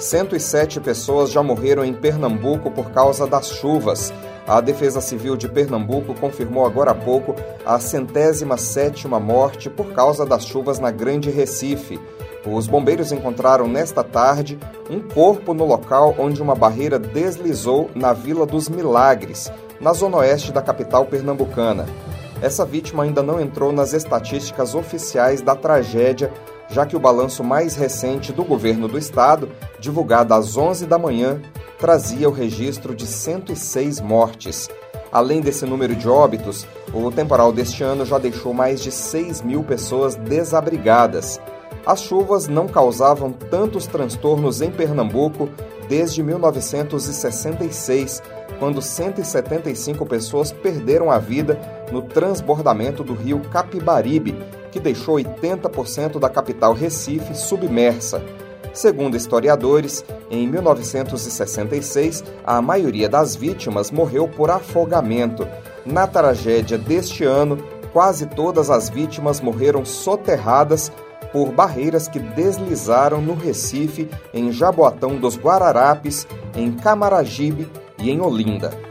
107 pessoas já morreram em Pernambuco por causa das chuvas. A Defesa Civil de Pernambuco confirmou agora há pouco a centésima sétima morte por causa das chuvas na Grande Recife. Os bombeiros encontraram nesta tarde um corpo no local onde uma barreira deslizou na Vila dos Milagres, na zona oeste da capital pernambucana. Essa vítima ainda não entrou nas estatísticas oficiais da tragédia, já que o balanço mais recente do governo do estado, divulgado às 11 da manhã, trazia o registro de 106 mortes. Além desse número de óbitos, o temporal deste ano já deixou mais de 6 mil pessoas desabrigadas. As chuvas não causavam tantos transtornos em Pernambuco desde 1966, quando 175 pessoas perderam a vida no transbordamento do rio Capibaribe, que deixou 80% da capital Recife submersa. Segundo historiadores, em 1966, a maioria das vítimas morreu por afogamento. Na tragédia deste ano, quase todas as vítimas morreram soterradas por barreiras que deslizaram no Recife, em Jaboatão dos Guararapes, em Camaragibe e em Olinda.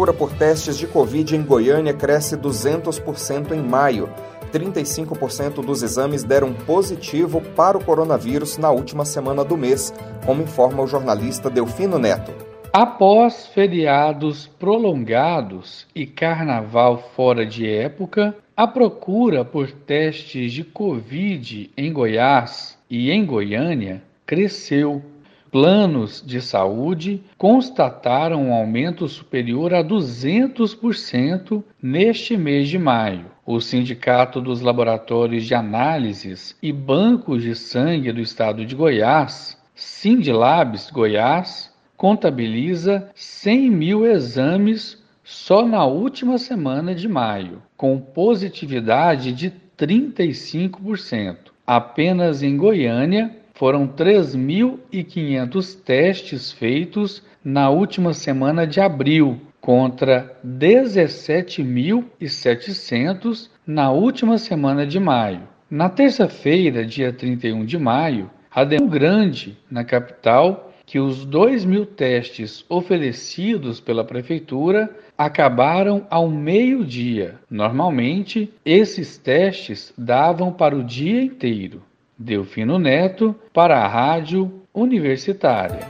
Procura por testes de Covid em Goiânia cresce 200% em maio. 35% dos exames deram positivo para o coronavírus na última semana do mês, como informa o jornalista Delfino Neto. Após feriados prolongados e carnaval fora de época, a procura por testes de Covid em Goiás e em Goiânia cresceu. Planos de saúde constataram um aumento superior a 200% neste mês de maio. O Sindicato dos Laboratórios de Análises e Bancos de Sangue do Estado de Goiás, Sindlabs Goiás, contabiliza 100 mil exames só na última semana de maio, com positividade de 35%. Apenas em Goiânia foram 3.500 testes feitos na última semana de abril, contra 17.700 na última semana de maio. Na terça-feira, dia 31 de maio, a demanda grande na capital que os 2 mil testes oferecidos pela Prefeitura acabaram ao meio-dia. Normalmente, esses testes davam para o dia inteiro. Delfino Neto, para a Rádio Universitária.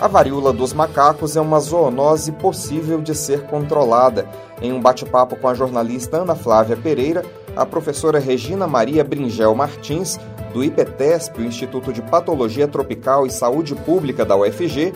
A varíola dos macacos é uma zoonose possível de ser controlada. Em um bate-papo com a jornalista Ana Flávia Pereira, a professora Regina Maria Bringel Martins do IPTESP, o Instituto de Patologia Tropical e Saúde Pública da UFG,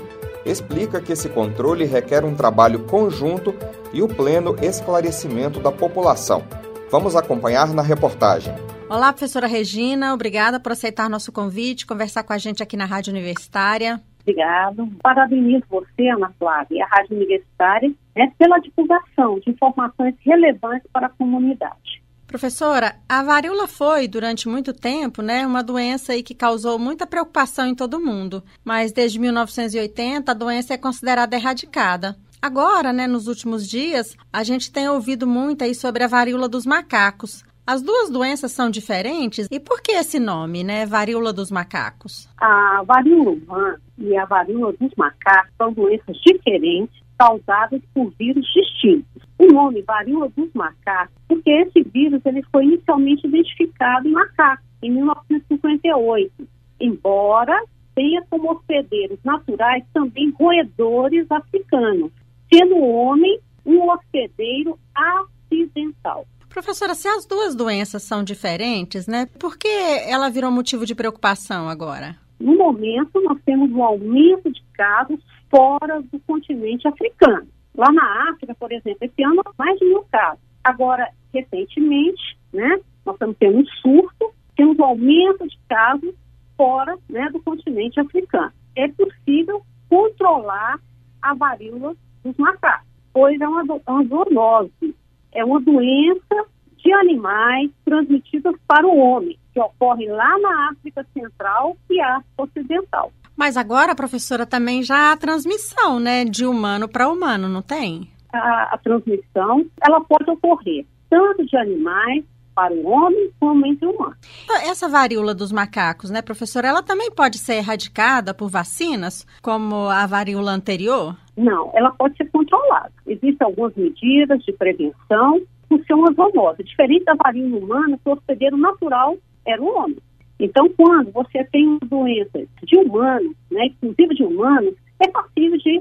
explica que esse controle requer um trabalho conjunto e o pleno esclarecimento da população. Vamos acompanhar na reportagem. Olá, professora Regina, obrigada por aceitar nosso convite, conversar com a gente aqui na Rádio Universitária. Obrigado. Parabenizo você, Ana Flávia, e a Rádio Universitária né, pela divulgação de informações relevantes para a comunidade. Professora, a varíola foi, durante muito tempo, né, uma doença aí que causou muita preocupação em todo mundo. Mas desde 1980 a doença é considerada erradicada. Agora, né, nos últimos dias, a gente tem ouvido muito aí sobre a varíola dos macacos. As duas doenças são diferentes e por que esse nome, né, varíola dos macacos? A varíola humana e a varíola dos macacos são doenças diferentes causadas por vírus distintos. O nome varíola dos macacos, porque esse vírus ele foi inicialmente identificado em macacos, em 1958, embora tenha como hospedeiros naturais também roedores africanos, sendo o homem um hospedeiro acidental. Professora, se as duas doenças são diferentes, né, por que ela virou motivo de preocupação agora? No momento, nós temos um aumento de casos fora do continente africano. Lá na África, por exemplo, esse ano, mais de mil casos. Agora, recentemente, né, nós estamos tendo um surto, temos um aumento de casos fora né, do continente africano. É possível controlar a varíola dos macacos, pois é uma, é uma zoonose, é uma doença de animais transmitidas para o homem, que ocorre lá na África Central e África Ocidental. Mas agora, professora, também já há transmissão, né, de humano para humano, não tem? A, a transmissão, ela pode ocorrer tanto de animais para o homem como entre humanos. Essa varíola dos macacos, né, professora, ela também pode ser erradicada por vacinas, como a varíola anterior? Não, ela pode ser controlada. Existem algumas medidas de prevenção, funciona zoonose. Diferente da varíola humana, que o hospedeiro natural era o homem. Então, quando você tem doença de humanos, né, inclusive de humanos, é passível de,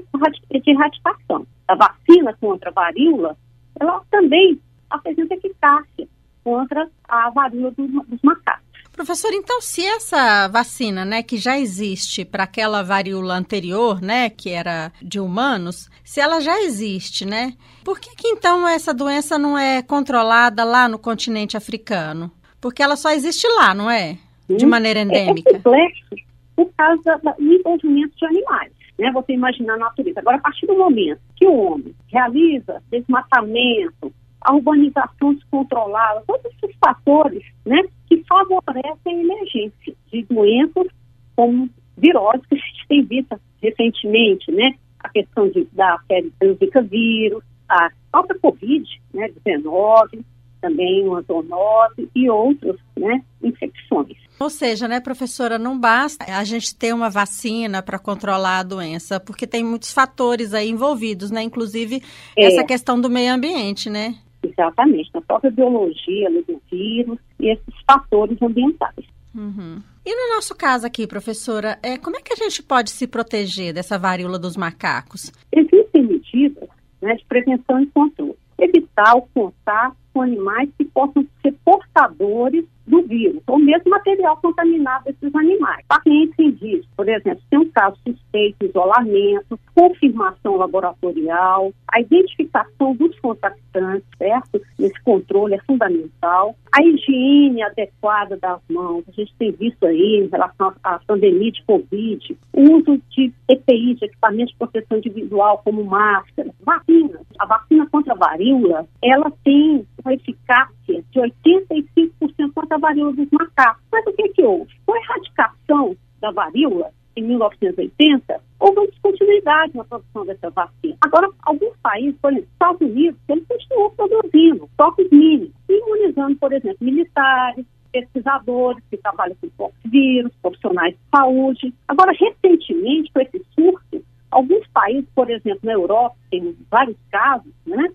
de erradicação. A vacina contra a varíola, ela também apresenta eficácia contra a varíola dos macacos. Professor, então se essa vacina, né, que já existe para aquela varíola anterior, né, que era de humanos, se ela já existe, né, por que, que então essa doença não é controlada lá no continente africano? Porque ela só existe lá, não é? De maneira endêmica. É, é complexo por causa do envolvimento de animais. Né? Você imaginar a natureza. Agora, a partir do momento que o homem realiza desmatamento, a urbanização descontrolada, todos esses fatores né, que favorecem a emergência de doenças como viroses que a gente tem visto recentemente, né? A questão de, da pele Zika vírus, a própria Covid, né, 19, também uma zoonose e outras né, infecções. Ou seja, né, professora, não basta a gente ter uma vacina para controlar a doença, porque tem muitos fatores aí envolvidos, né? Inclusive é. essa questão do meio ambiente, né? Exatamente, na própria biologia do vírus e esses fatores ambientais. Uhum. E no nosso caso aqui, professora, é, como é que a gente pode se proteger dessa varíola dos macacos? Existem medidas né, de prevenção e controle. Evitar o contato com animais que possam ser portadores do vírus, ou mesmo material contaminado desses animais. Pacientes indígenas, por exemplo, tem um caso suspeito, isolamento, confirmação laboratorial, a identificação dos contactantes, certo? Esse controle é fundamental. A higiene adequada das mãos, a gente tem visto aí em relação à pandemia de Covid, o uso de EPI, de equipamentos de proteção individual, como máscara, vacina. A vacina contra a varíola, ela tem uma eficácia de 85% contra a varíola dos macacos. Mas o que, que houve? Com a erradicação da varíola, em 1980, houve uma descontinuidade na produção dessa vacina. Agora, alguns países, por exemplo, Estados Unidos, eles continuam produzindo toques mínimos, imunizando, por exemplo, militares, pesquisadores que trabalham com vírus, profissionais de saúde. Agora, recentemente, com esse surto, alguns países, por exemplo, na Europa, tem vários casos, né,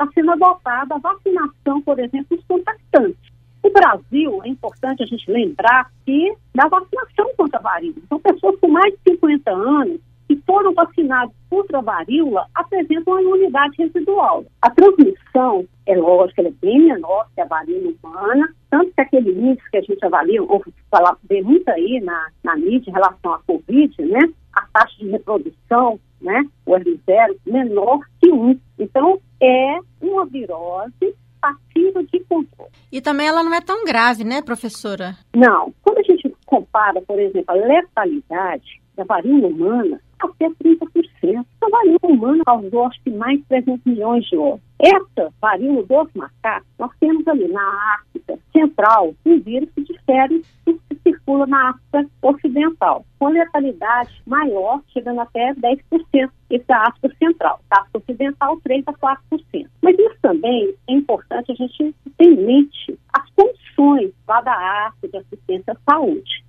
está sendo adotada a vacinação, por exemplo, dos contactantes. O Brasil, é importante a gente lembrar que da vacinação contra a varíola. Então, pessoas com mais de 50 anos que foram vacinadas contra a varíola apresentam uma imunidade residual. A transmissão, é lógico, é bem menor que a varíola humana, tanto que aquele índice que a gente avalia, ou falar, vê muito aí na, na mídia em relação à Covid, né? A taxa de reprodução, né? O R0, menor que 1. Então, é uma virose passível de controle. E também ela não é tão grave, né, professora? Não. Quando a gente compara, por exemplo, a letalidade da varíola humana, até 30%. A varíola humana causou, acho que, mais de 300 milhões de óbitos. Essa varíola dos macacos, nós temos ali na África Central um vírus que difere do que circula na África Ocidental, com letalidade maior, chegando até 10%. Esse é a África Central. África Ocidental, 3% a 4%. Mas isso também é importante a gente ter em mente as condições lá da África de assistência à saúde.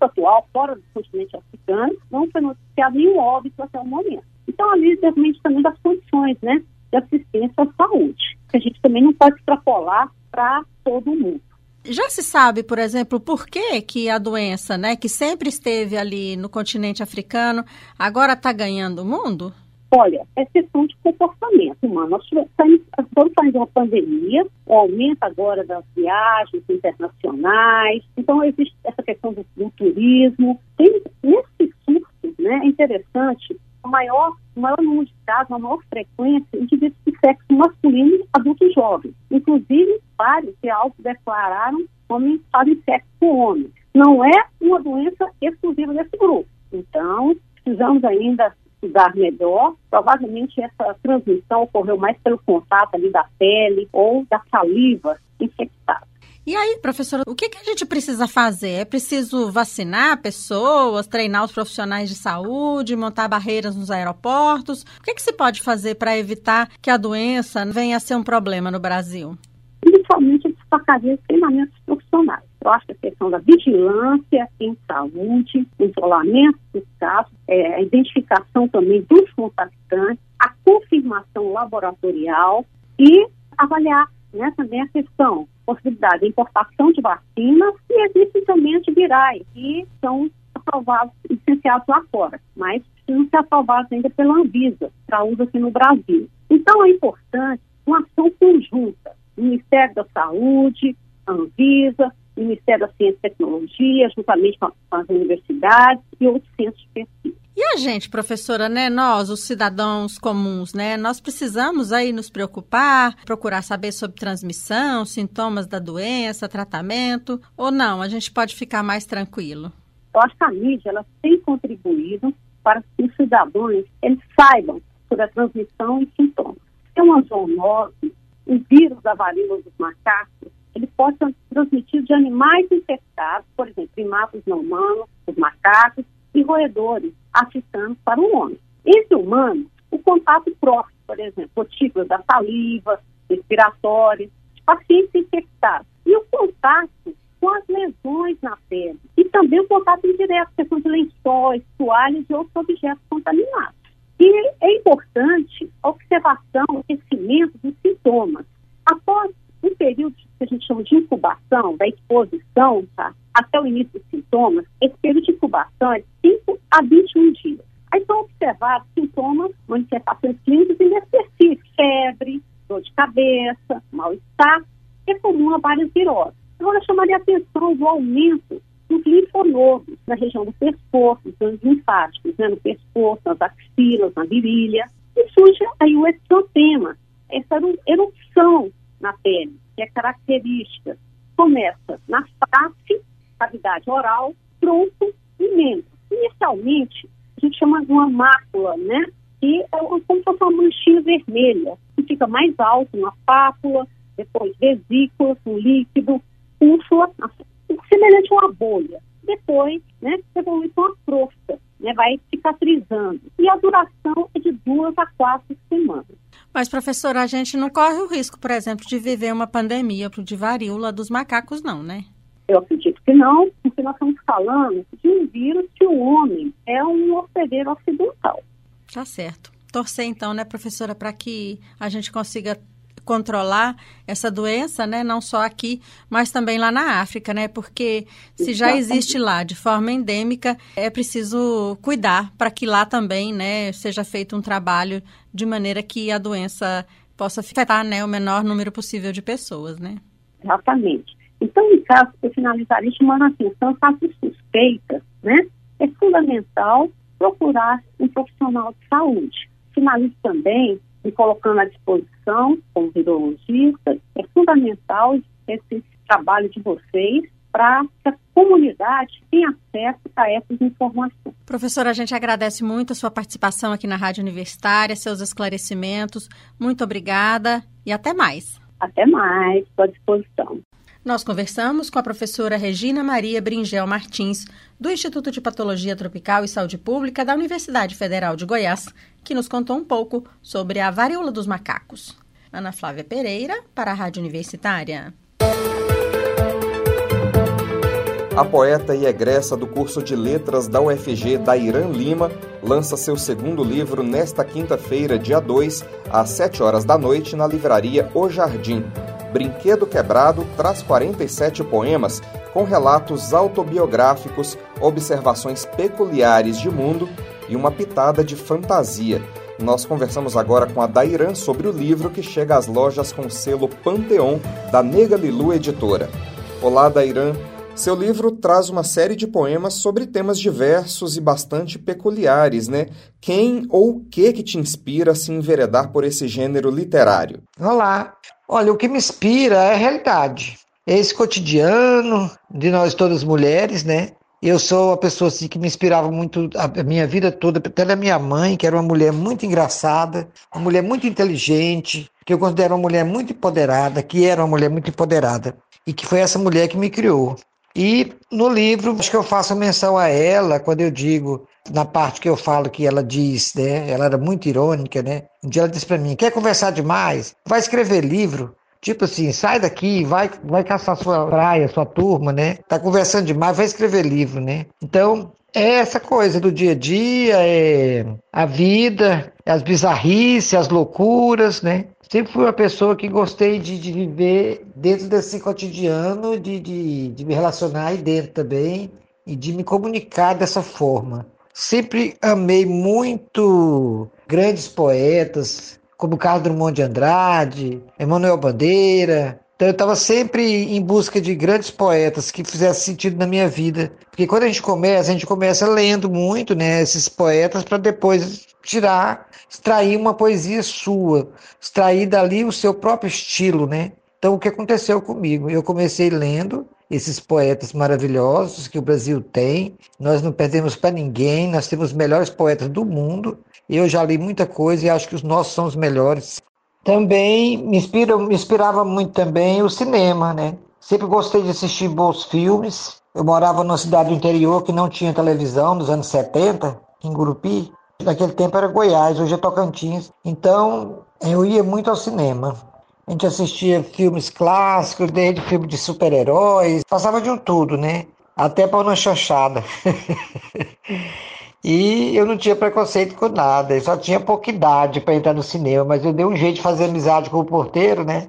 Atual, fora do continente africano, não foi noticiado nenhum óbito até o momento. Então, ali depende também das condições né, de assistência à saúde, que a gente também não pode extrapolar para todo mundo. Já se sabe, por exemplo, por que, que a doença, né, que sempre esteve ali no continente africano, agora está ganhando o mundo? Olha, é questão de comportamento humano. Nós estamos de uma pandemia, o aumento agora das viagens internacionais, então existe essa questão do, do turismo. Tem, nesse surto, né, é interessante, o maior, o maior número de casos, a maior frequência, indivíduos de sexo masculino, adultos jovens. Inclusive, vários se autodeclararam homens fazem sexo com homens. Não é uma doença exclusiva desse grupo. Então, precisamos ainda estudar melhor. Provavelmente essa transmissão ocorreu mais pelo contato ali da pele ou da saliva infectada. E aí, professora, o que, que, a gente precisa fazer? É preciso vacinar pessoas, treinar os profissionais de saúde, montar barreiras nos aeroportos? O que, que se pode fazer para evitar que a doença venha a ser um problema no Brasil? Principalmente destacaria os treinamentos profissionais. Eu a questão da vigilância em saúde, isolamento dos casos, é, a identificação também dos contactantes, a confirmação laboratorial e avaliar né, também a questão possibilidade de importação de vacinas e existem antivirais que são aprovados, licenciados lá fora, mas precisam ser aprovados ainda pela Anvisa para uso aqui no Brasil. Então é importante uma ação conjunta, Ministério da Saúde, Anvisa, Ministério da Ciência e Tecnologia, juntamente com as universidades e outros centros de pesquisa. E a gente, professora, né? Nós, os cidadãos comuns, né? Nós precisamos aí nos preocupar, procurar saber sobre transmissão, sintomas da doença, tratamento, ou não? A gente pode ficar mais tranquilo? Eu acho que a mídia ela tem contribuído para que os cidadãos eles saibam sobre a transmissão e sintomas. Tem uma zoonose, o vírus da varíola dos macacos, ele pode ser transmitido de animais infectados, por exemplo, primatas não humanos, os macacos, e roedores africanos para o homem. Entre humanos, o contato próximo, por exemplo, gotículas da saliva, respiratórias, de pacientes infectados. E o contato com as lesões na pele. E também o contato indireto, questão de lençóis, toalhas e outros objetos contaminados. E é importante a observação, o conhecimento dos sintomas. Após um período que a gente chama de incubação, da exposição, tá? até o início dos sintomas, esse período de incubação é de 5 a 21 dias. Aí são observados sintomas, manifestações clínicas inespecíficas, febre, dor de cabeça, mal-estar, é comum a várias viroses. Agora, eu chamaria a atenção do aumento dos linfonodos na região do pescoço, dos linfáticos, né, no pescoço, nas axilas, na virilha, e surge aí o exantema, essa erupção na pele, que é característica. Começa na face cavidade oral, tronco e membro. Inicialmente, a gente chama de uma mácula, né? Que é como se fosse uma manchinha vermelha, que fica mais alto na pápula, depois vesícula, um líquido, úrsula, semelhante a uma bolha. Depois, né, evolui com a crosta, né, vai cicatrizando. E a duração é de duas a quatro semanas. Mas, professora, a gente não corre o risco, por exemplo, de viver uma pandemia de varíola dos macacos, não, né? Eu acredito que não, porque nós estamos falando de um vírus que o homem é um hospedeiro ocidental. Tá certo. Torcer então, né, professora, para que a gente consiga controlar essa doença, né, não só aqui, mas também lá na África, né, porque se já existe lá de forma endêmica, é preciso cuidar para que lá também, né, seja feito um trabalho de maneira que a doença possa afetar, né, o menor número possível de pessoas, né? Exatamente. Então, em caso, para finalizar, chamando a atenção, caso suspeita, né, é fundamental procurar um profissional de saúde. Finalizo também me colocando à disposição como virologista, é fundamental esse trabalho de vocês para que a comunidade tenha acesso a essas informações. Professora, a gente agradece muito a sua participação aqui na Rádio Universitária, seus esclarecimentos. Muito obrigada e até mais. Até mais, estou à disposição. Nós conversamos com a professora Regina Maria Bringel Martins, do Instituto de Patologia Tropical e Saúde Pública da Universidade Federal de Goiás, que nos contou um pouco sobre a varíola dos macacos. Ana Flávia Pereira, para a Rádio Universitária. A poeta e egressa do curso de letras da UFG, Dairan Lima, lança seu segundo livro nesta quinta-feira, dia 2, às 7 horas da noite, na livraria O Jardim. Brinquedo Quebrado traz 47 poemas com relatos autobiográficos, observações peculiares de mundo e uma pitada de fantasia. Nós conversamos agora com a Dairan sobre o livro que chega às lojas com selo Panteon da Nega Lilu Editora. Olá, Dairan. Seu livro traz uma série de poemas sobre temas diversos e bastante peculiares, né? Quem ou o que que te inspira a se enveredar por esse gênero literário? Olá, Olha, o que me inspira é a realidade. É esse cotidiano de nós todas mulheres, né? Eu sou uma pessoa assim que me inspirava muito a minha vida toda, da minha mãe, que era uma mulher muito engraçada, uma mulher muito inteligente, que eu considero uma mulher muito empoderada, que era uma mulher muito empoderada e que foi essa mulher que me criou. E no livro, acho que eu faço menção a ela quando eu digo, na parte que eu falo que ela diz, né? Ela era muito irônica, né? Um dia ela disse para mim: quer conversar demais? Vai escrever livro. Tipo assim, sai daqui, vai, vai caçar sua praia, sua turma, né? Tá conversando demais, vai escrever livro, né? Então, é essa coisa do dia a dia, é a vida, as bizarrices, as loucuras, né? Sempre fui uma pessoa que gostei de, de viver dentro desse cotidiano, de, de, de me relacionar aí dentro também e de me comunicar dessa forma. Sempre amei muito grandes poetas, como Carlos Drummond de Andrade, Emanuel Bandeira. Então eu estava sempre em busca de grandes poetas que fizessem sentido na minha vida. Porque quando a gente começa, a gente começa lendo muito né, esses poetas para depois tirar, extrair uma poesia sua, extrair dali o seu próprio estilo, né? Então o que aconteceu comigo? Eu comecei lendo esses poetas maravilhosos que o Brasil tem. Nós não perdemos para ninguém, nós temos os melhores poetas do mundo eu já li muita coisa e acho que os nossos são os melhores. Também me, inspira, me inspirava muito também o cinema, né? Sempre gostei de assistir bons filmes. Eu morava numa cidade do interior que não tinha televisão nos anos 70, em Gurupi. Naquele tempo era Goiás, hoje é Tocantins. Então eu ia muito ao cinema. A gente assistia filmes clássicos, desde filme de super-heróis, passava de um tudo, né? Até para uma chanchada. E eu não tinha preconceito com nada, eu só tinha pouca idade para entrar no cinema, mas eu dei um jeito de fazer amizade com o porteiro, né?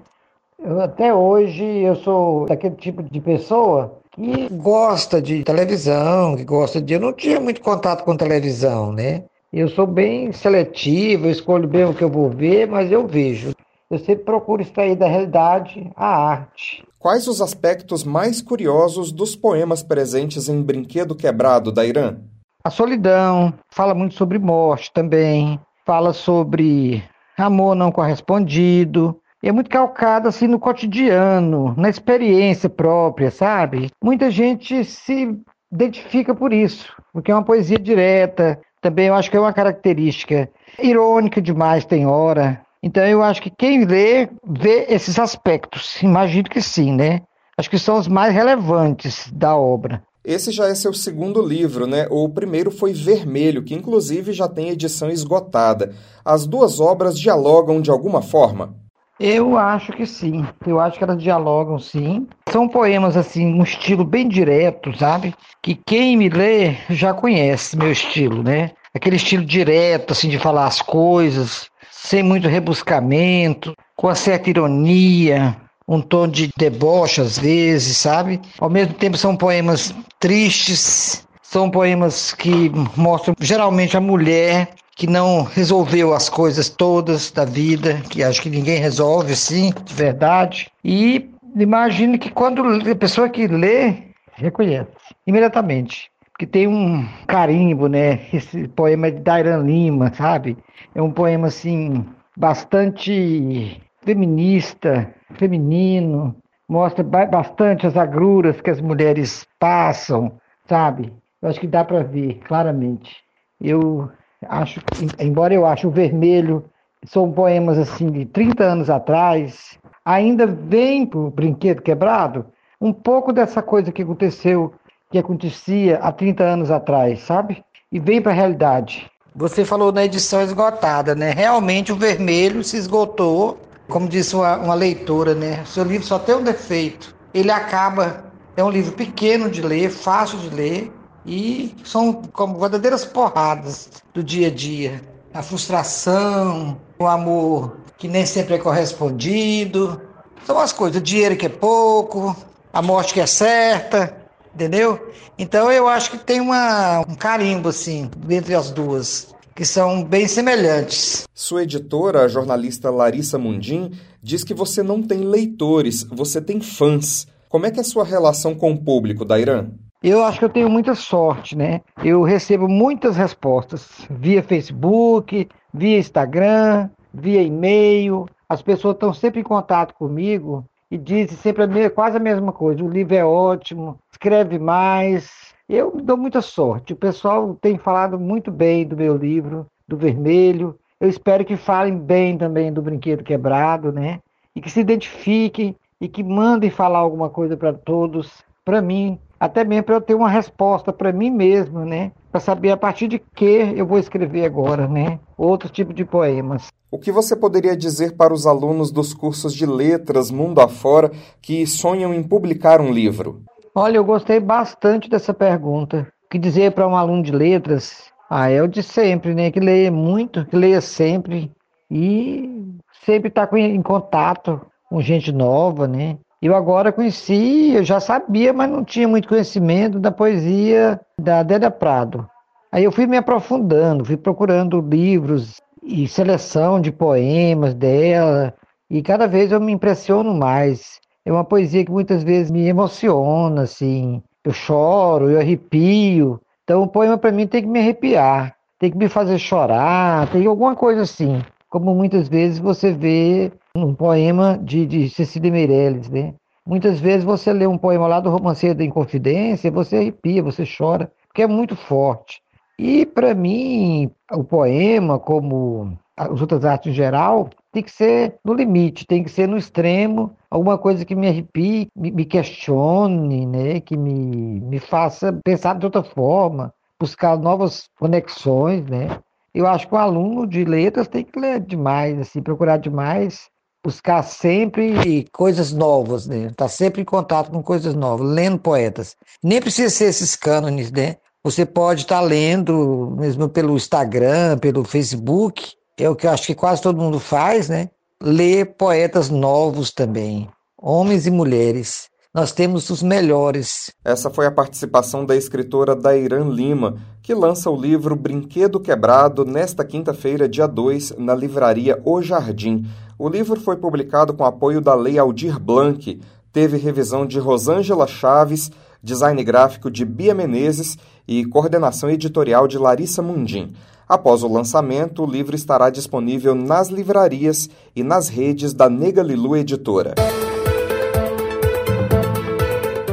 Eu, até hoje eu sou daquele tipo de pessoa que gosta de televisão, que gosta de. Eu não tinha muito contato com televisão, né? Eu sou bem seletivo, eu escolho bem o que eu vou ver, mas eu vejo. Eu sempre procuro extrair da realidade a arte. Quais os aspectos mais curiosos dos poemas presentes em Brinquedo Quebrado da Irã? A solidão, fala muito sobre morte também, fala sobre amor não correspondido, é muito calcado assim no cotidiano, na experiência própria, sabe? Muita gente se identifica por isso, porque é uma poesia direta, também eu acho que é uma característica irônica demais tem hora. Então eu acho que quem lê vê esses aspectos, imagino que sim, né? Acho que são os mais relevantes da obra. Esse já é seu segundo livro, né? O primeiro foi Vermelho, que inclusive já tem edição esgotada. As duas obras dialogam de alguma forma? Eu acho que sim. Eu acho que elas dialogam sim. São poemas assim, um estilo bem direto, sabe? Que quem me lê já conhece meu estilo, né? Aquele estilo direto, assim, de falar as coisas, sem muito rebuscamento, com uma certa ironia, um tom de deboche às vezes, sabe? Ao mesmo tempo são poemas tristes, são poemas que mostram geralmente a mulher que não resolveu as coisas todas da vida, que acho que ninguém resolve sim, de verdade. E imagine que quando a pessoa que lê, reconhece imediatamente. Que tem um carimbo, né? Esse poema é de Dairan Lima, sabe? É um poema assim bastante feminista, feminino, mostra bastante as agruras que as mulheres passam, sabe? Eu acho que dá para ver claramente. Eu acho, embora eu ache o vermelho, são poemas assim de 30 anos atrás, ainda vem para o brinquedo quebrado um pouco dessa coisa que aconteceu, que acontecia há 30 anos atrás, sabe? E vem para a realidade. Você falou na edição esgotada, né? Realmente o vermelho se esgotou como disse uma, uma leitora, né? Seu livro só tem um defeito. Ele acaba. É um livro pequeno de ler, fácil de ler e são como verdadeiras porradas do dia a dia. A frustração, o amor que nem sempre é correspondido. São as coisas, o dinheiro que é pouco, a morte que é certa, entendeu? Então eu acho que tem uma, um carimbo assim entre as duas que são bem semelhantes. Sua editora, a jornalista Larissa Mundim, diz que você não tem leitores, você tem fãs. Como é que é a sua relação com o público da Irã? Eu acho que eu tenho muita sorte, né? Eu recebo muitas respostas via Facebook, via Instagram, via e-mail, as pessoas estão sempre em contato comigo e dizem sempre a mesma, quase a mesma coisa. O livro é ótimo, escreve mais. Eu dou muita sorte. O pessoal tem falado muito bem do meu livro, do Vermelho. Eu espero que falem bem também do Brinquedo Quebrado, né? E que se identifiquem e que mandem falar alguma coisa para todos, para mim, até mesmo para eu ter uma resposta para mim mesmo, né? Para saber a partir de que eu vou escrever agora, né? Outro tipo de poemas. O que você poderia dizer para os alunos dos cursos de letras mundo afora que sonham em publicar um livro? Olha, eu gostei bastante dessa pergunta. O que dizer para um aluno de letras? Ah, é o de sempre, né? Que leia muito, que leia sempre e sempre estar tá em contato com gente nova, né? Eu agora conheci, eu já sabia, mas não tinha muito conhecimento da poesia da Délia Prado. Aí eu fui me aprofundando, fui procurando livros e seleção de poemas dela, e cada vez eu me impressiono mais. É uma poesia que muitas vezes me emociona, assim. Eu choro, eu arrepio. Então o poema para mim tem que me arrepiar, tem que me fazer chorar, tem alguma coisa assim. Como muitas vezes você vê um poema de, de Cecília Meirelles, né? Muitas vezes você lê um poema lá do Romanceiro da Inconfidência, você arrepia, você chora, porque é muito forte. E para mim, o poema, como as outras artes em geral, tem que ser no limite, tem que ser no extremo, alguma coisa que me arrepie, me, me questione, né? que me, me faça pensar de outra forma, buscar novas conexões, né? Eu acho que o aluno de letras tem que ler demais, assim, procurar demais buscar sempre coisas novas, né? Tá sempre em contato com coisas novas, lendo poetas. Nem precisa ser esses cânones, né? Você pode estar tá lendo, mesmo pelo Instagram, pelo Facebook, é o que eu acho que quase todo mundo faz, né? Ler poetas novos também, homens e mulheres. Nós temos os melhores. Essa foi a participação da escritora Dairan Lima, que lança o livro Brinquedo Quebrado nesta quinta-feira, dia 2, na livraria O Jardim. O livro foi publicado com apoio da Lei Aldir Blanc, teve revisão de Rosângela Chaves, design gráfico de Bia Menezes e coordenação editorial de Larissa Mundim. Após o lançamento, o livro estará disponível nas livrarias e nas redes da Nega Lilu Editora.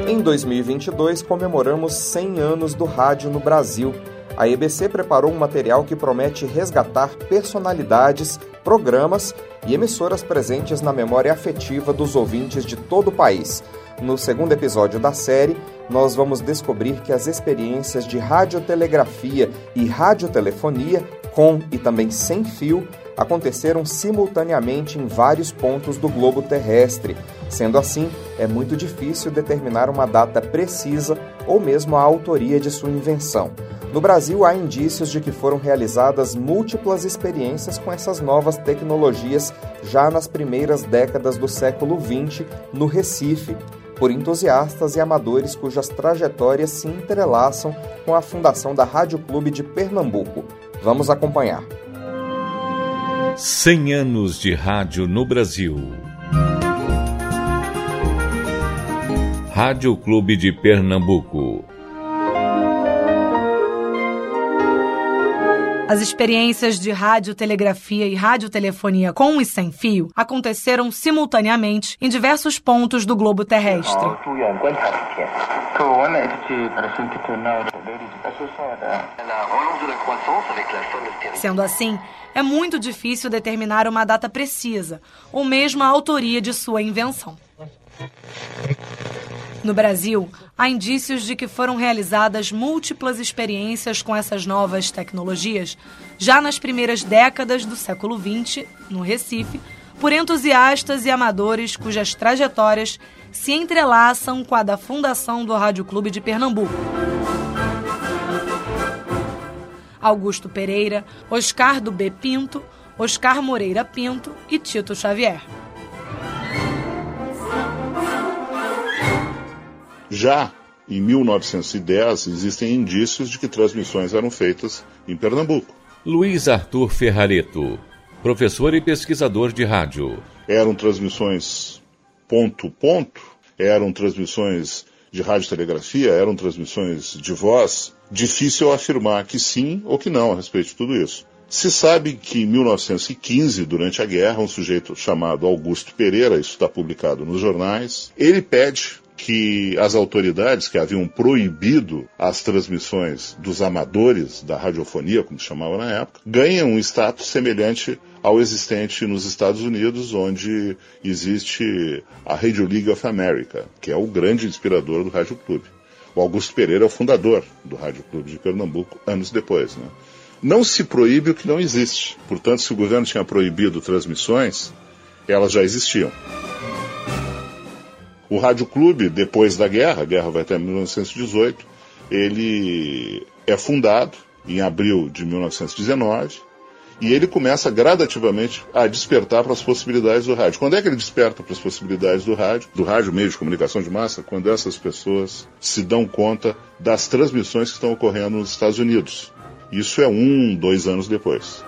Em 2022, comemoramos 100 anos do rádio no Brasil a EBC preparou um material que promete resgatar personalidades, programas e emissoras presentes na memória afetiva dos ouvintes de todo o país. No segundo episódio da série, nós vamos descobrir que as experiências de radiotelegrafia e radiotelefonia, com e também sem fio, aconteceram simultaneamente em vários pontos do globo terrestre. Sendo assim, é muito difícil determinar uma data precisa ou mesmo a autoria de sua invenção. No Brasil, há indícios de que foram realizadas múltiplas experiências com essas novas tecnologias já nas primeiras décadas do século XX, no Recife, por entusiastas e amadores cujas trajetórias se entrelaçam com a fundação da Rádio Clube de Pernambuco. Vamos acompanhar. 100 anos de rádio no Brasil. Rádio Clube de Pernambuco As experiências de radiotelegrafia e radiotelefonia com e sem fio aconteceram simultaneamente em diversos pontos do globo terrestre. Sendo assim, é muito difícil determinar uma data precisa ou mesmo a autoria de sua invenção. No Brasil, há indícios de que foram realizadas múltiplas experiências com essas novas tecnologias já nas primeiras décadas do século XX, no Recife, por entusiastas e amadores cujas trajetórias se entrelaçam com a da fundação do Rádio Clube de Pernambuco. Augusto Pereira, Oscar do B. Pinto, Oscar Moreira Pinto e Tito Xavier. Já em 1910, existem indícios de que transmissões eram feitas em Pernambuco. Luiz Arthur Ferrareto, professor e pesquisador de rádio. Eram transmissões ponto-ponto, eram transmissões de radiotelegrafia, eram transmissões de voz. Difícil afirmar que sim ou que não a respeito de tudo isso. Se sabe que em 1915, durante a guerra, um sujeito chamado Augusto Pereira, isso está publicado nos jornais, ele pede que as autoridades que haviam proibido as transmissões dos amadores da radiofonia, como se chamava na época, ganhem um status semelhante ao existente nos Estados Unidos, onde existe a Radio League of America, que é o grande inspirador do Rádio Clube. O Augusto Pereira é o fundador do Rádio Clube de Pernambuco, anos depois. Né? Não se proíbe o que não existe. Portanto, se o governo tinha proibido transmissões, elas já existiam. O Rádio Clube, depois da guerra, a guerra vai até 1918, ele é fundado em abril de 1919 e ele começa gradativamente a despertar para as possibilidades do rádio. Quando é que ele desperta para as possibilidades do rádio, do rádio meio de comunicação de massa? Quando essas pessoas se dão conta das transmissões que estão ocorrendo nos Estados Unidos. Isso é um, dois anos depois.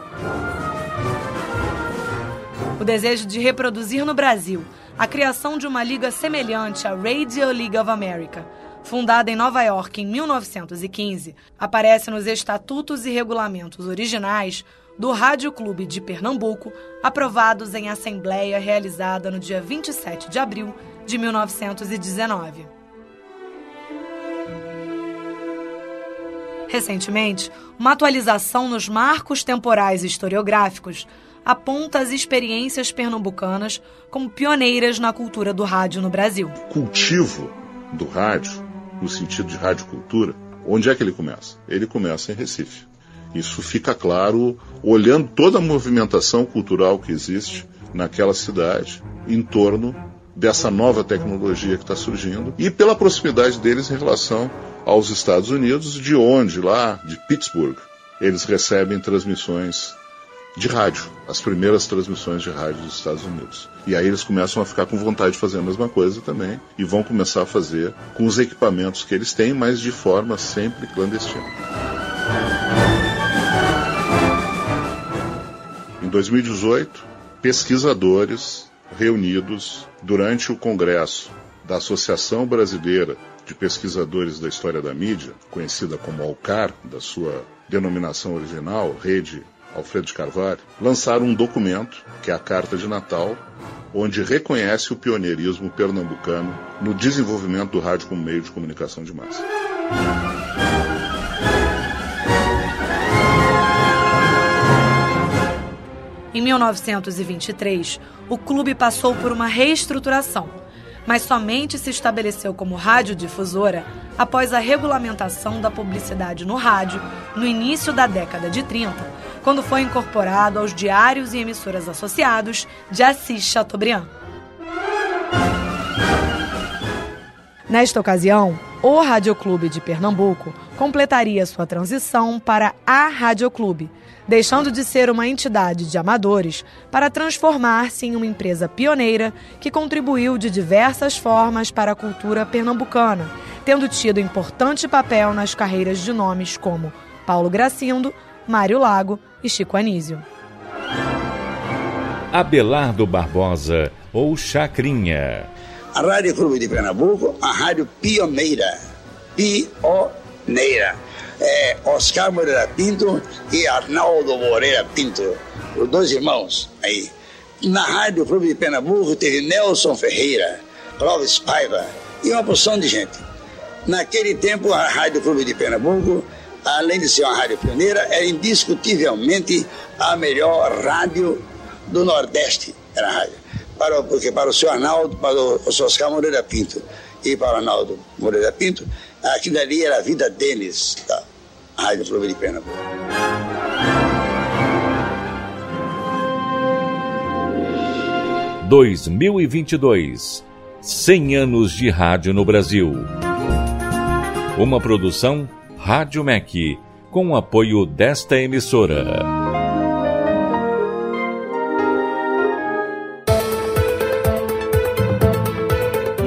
O desejo de reproduzir no Brasil a criação de uma liga semelhante à Radio League of America, fundada em Nova York em 1915, aparece nos estatutos e regulamentos originais do Rádio Clube de Pernambuco, aprovados em assembleia realizada no dia 27 de abril de 1919. Recentemente, uma atualização nos marcos temporais historiográficos aponta as experiências pernambucanas como pioneiras na cultura do rádio no Brasil. Cultivo do rádio, no sentido de radiocultura, onde é que ele começa? Ele começa em Recife. Isso fica claro olhando toda a movimentação cultural que existe naquela cidade em torno dessa nova tecnologia que está surgindo e pela proximidade deles em relação aos Estados Unidos, de onde, lá de Pittsburgh, eles recebem transmissões de rádio, as primeiras transmissões de rádio dos Estados Unidos. E aí eles começam a ficar com vontade de fazer a mesma coisa também e vão começar a fazer com os equipamentos que eles têm, mas de forma sempre clandestina. Em 2018, pesquisadores reunidos durante o congresso da Associação Brasileira de Pesquisadores da História da Mídia, conhecida como ALCAR, da sua denominação original, Rede Alfredo de Carvalho, lançaram um documento, que é a Carta de Natal, onde reconhece o pioneirismo pernambucano no desenvolvimento do rádio como meio de comunicação de massa. Em 1923, o clube passou por uma reestruturação, mas somente se estabeleceu como radiodifusora após a regulamentação da publicidade no rádio no início da década de 30, quando foi incorporado aos diários e emissoras associados de Assis Chateaubriand. Nesta ocasião, o Radioclube de Pernambuco completaria sua transição para a Radioclube, deixando de ser uma entidade de amadores para transformar-se em uma empresa pioneira que contribuiu de diversas formas para a cultura pernambucana, tendo tido importante papel nas carreiras de nomes como Paulo Gracindo, Mário Lago e Chico Anísio. Abelardo Barbosa ou Chacrinha. A Rádio Clube de Pernambuco, a rádio pioneira. Pioneira é, Oscar Moreira Pinto e Arnaldo Moreira Pinto, os dois irmãos aí. Na Rádio Clube de Pernambuco teve Nelson Ferreira, Clóvis Paiva e uma porção de gente. Naquele tempo, a Rádio Clube de Pernambuco, além de ser uma rádio pioneira, era indiscutivelmente a melhor rádio do Nordeste. Era a rádio. Para, porque para o senhor Arnaldo, para o Oscar Moreira Pinto e para o Arnaldo Moreira Pinto, aquilo ali era a vida deles. Tá? Rádio Clube de Pernambuco. Dois mil e vinte e dois, cem anos de rádio no Brasil. Uma produção Rádio MEC, com o apoio desta emissora.